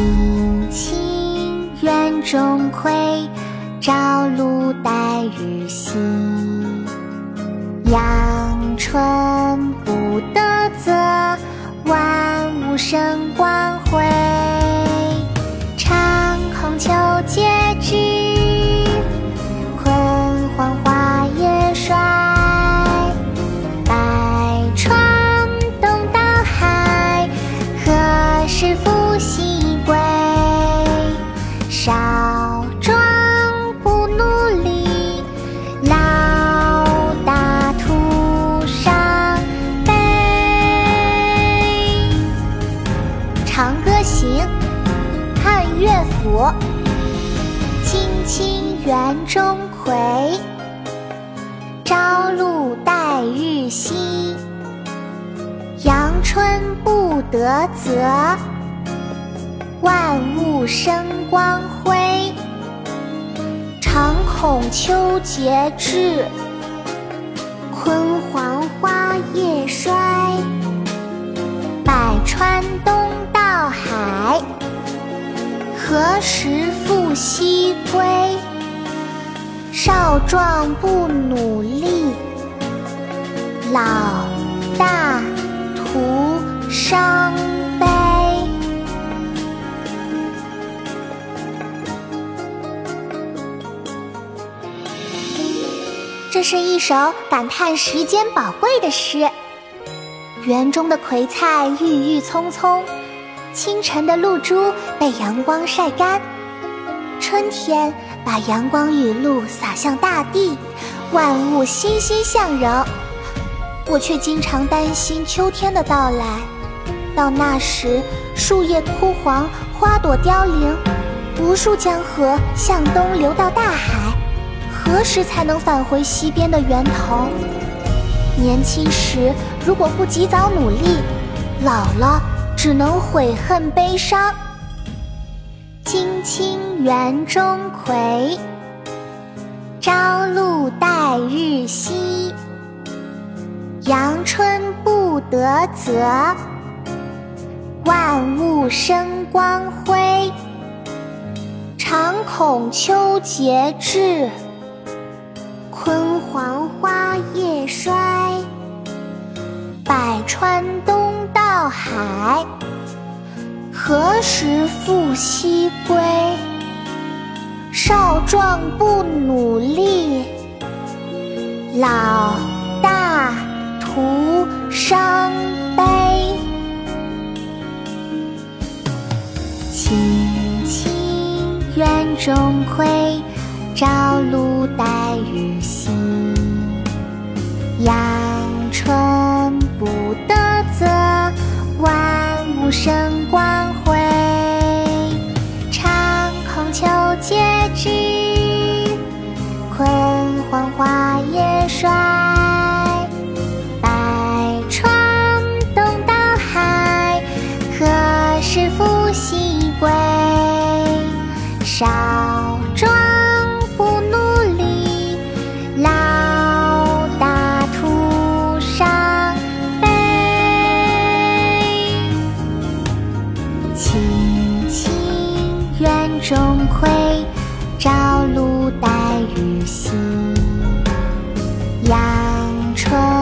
青青园中葵朝露待日晞阳春布德泽万物生光青青园中葵，朝露待日晞。阳春布德泽，万物生光辉。常恐秋节至，焜黄何时复西归？少壮不努力，老大徒伤悲。这是一首感叹时间宝贵的诗。园中的葵菜郁郁葱葱，清晨的露珠被阳光晒干。春天把阳光雨露洒向大地，万物欣欣向荣。我却经常担心秋天的到来，到那时树叶枯黄，花朵凋零，无数江河向东流到大海，何时才能返回西边的源头？年轻时如果不及早努力，老了只能悔恨悲伤。青青园中葵，朝露待日晞。阳春布德泽，万物生光辉。常恐秋节至，焜黄花叶衰。百川东到海，何时复西归？少壮不努力，老大徒伤悲。青青园中葵，朝露待日晞。生光辉。长空秋节至，焜黄华叶衰。百川东到海，何时复西归？少青青园中葵朝露待日晞阳春